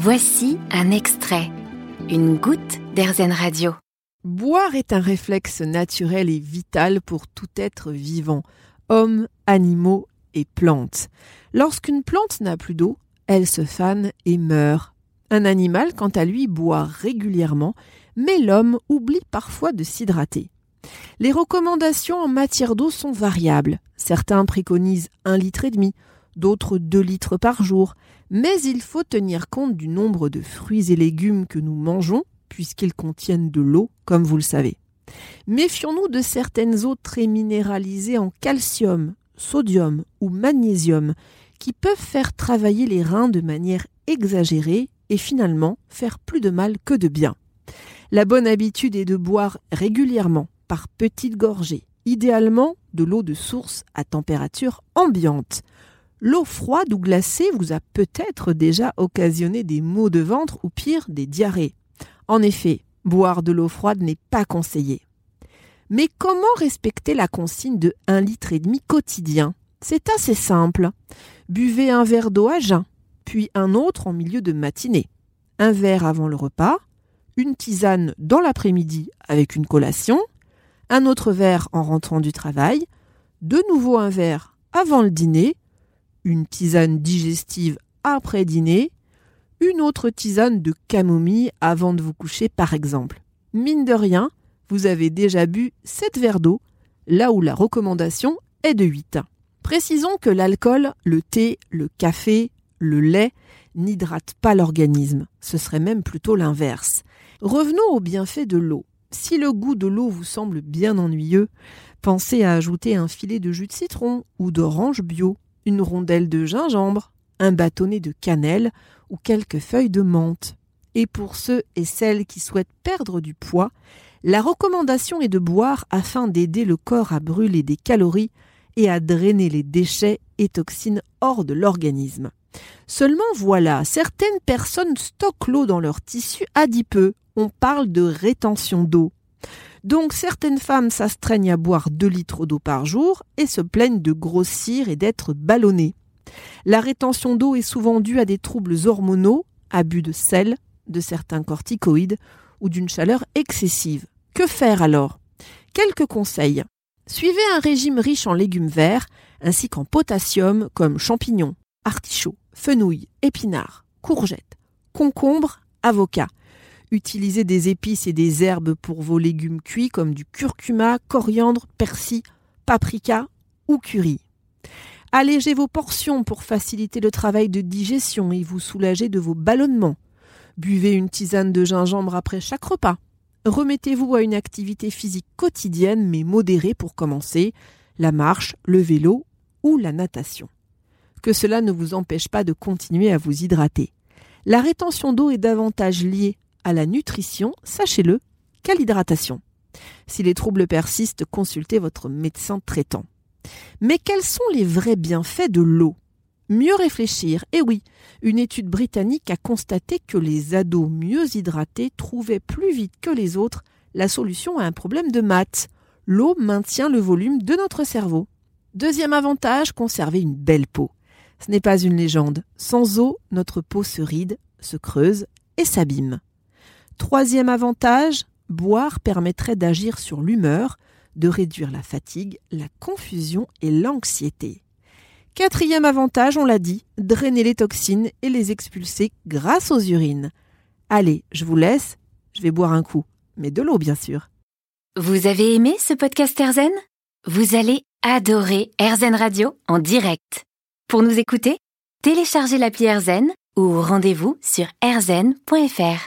Voici un extrait, une goutte d'Airzen Radio. Boire est un réflexe naturel et vital pour tout être vivant, hommes, animaux et plantes. Lorsqu'une plante n'a plus d'eau, elle se fane et meurt. Un animal, quant à lui, boit régulièrement, mais l'homme oublie parfois de s'hydrater. Les recommandations en matière d'eau sont variables. Certains préconisent un litre et demi, d'autres 2 litres par jour, mais il faut tenir compte du nombre de fruits et légumes que nous mangeons, puisqu'ils contiennent de l'eau, comme vous le savez. Méfions-nous de certaines eaux très minéralisées en calcium, sodium ou magnésium, qui peuvent faire travailler les reins de manière exagérée et finalement faire plus de mal que de bien. La bonne habitude est de boire régulièrement, par petites gorgées, idéalement de l'eau de source à température ambiante. L'eau froide ou glacée vous a peut-être déjà occasionné des maux de ventre ou pire des diarrhées. En effet, boire de l'eau froide n'est pas conseillé. Mais comment respecter la consigne de 1 litre et demi quotidien? C'est assez simple. Buvez un verre d'eau à jeun, puis un autre en milieu de matinée. Un verre avant le repas, une tisane dans l'après-midi avec une collation, un autre verre en rentrant du travail, de nouveau un verre avant le dîner, une tisane digestive après dîner, une autre tisane de camomille avant de vous coucher par exemple. Mine de rien, vous avez déjà bu 7 verres d'eau, là où la recommandation est de 8. Précisons que l'alcool, le thé, le café, le lait n'hydratent pas l'organisme, ce serait même plutôt l'inverse. Revenons aux bienfaits de l'eau. Si le goût de l'eau vous semble bien ennuyeux, pensez à ajouter un filet de jus de citron ou d'orange bio une rondelle de gingembre, un bâtonnet de cannelle ou quelques feuilles de menthe. Et pour ceux et celles qui souhaitent perdre du poids, la recommandation est de boire afin d'aider le corps à brûler des calories et à drainer les déchets et toxines hors de l'organisme. Seulement voilà, certaines personnes stockent l'eau dans leur tissu adipeux. On parle de rétention d'eau. Donc certaines femmes s'astreignent à boire 2 litres d'eau par jour et se plaignent de grossir et d'être ballonnées. La rétention d'eau est souvent due à des troubles hormonaux, abus de sel, de certains corticoïdes ou d'une chaleur excessive. Que faire alors? Quelques conseils. Suivez un régime riche en légumes verts ainsi qu'en potassium comme champignons, artichauts, fenouil, épinards, courgettes, concombres, avocats. Utilisez des épices et des herbes pour vos légumes cuits comme du curcuma, coriandre, persil, paprika ou curry. Allégez vos portions pour faciliter le travail de digestion et vous soulager de vos ballonnements. Buvez une tisane de gingembre après chaque repas. Remettez-vous à une activité physique quotidienne mais modérée pour commencer, la marche, le vélo ou la natation. Que cela ne vous empêche pas de continuer à vous hydrater. La rétention d'eau est davantage liée à la nutrition, sachez-le, qu'à l'hydratation. Si les troubles persistent, consultez votre médecin traitant. Mais quels sont les vrais bienfaits de l'eau? Mieux réfléchir. Eh oui, une étude britannique a constaté que les ados mieux hydratés trouvaient plus vite que les autres la solution à un problème de maths. L'eau maintient le volume de notre cerveau. Deuxième avantage, conserver une belle peau. Ce n'est pas une légende. Sans eau, notre peau se ride, se creuse et s'abîme. Troisième avantage, boire permettrait d'agir sur l'humeur, de réduire la fatigue, la confusion et l'anxiété. Quatrième avantage, on l'a dit, drainer les toxines et les expulser grâce aux urines. Allez, je vous laisse, je vais boire un coup, mais de l'eau bien sûr. Vous avez aimé ce podcast Erzen Vous allez adorer Erzen Radio en direct. Pour nous écouter, téléchargez l'appli Erzen ou rendez-vous sur erzen.fr.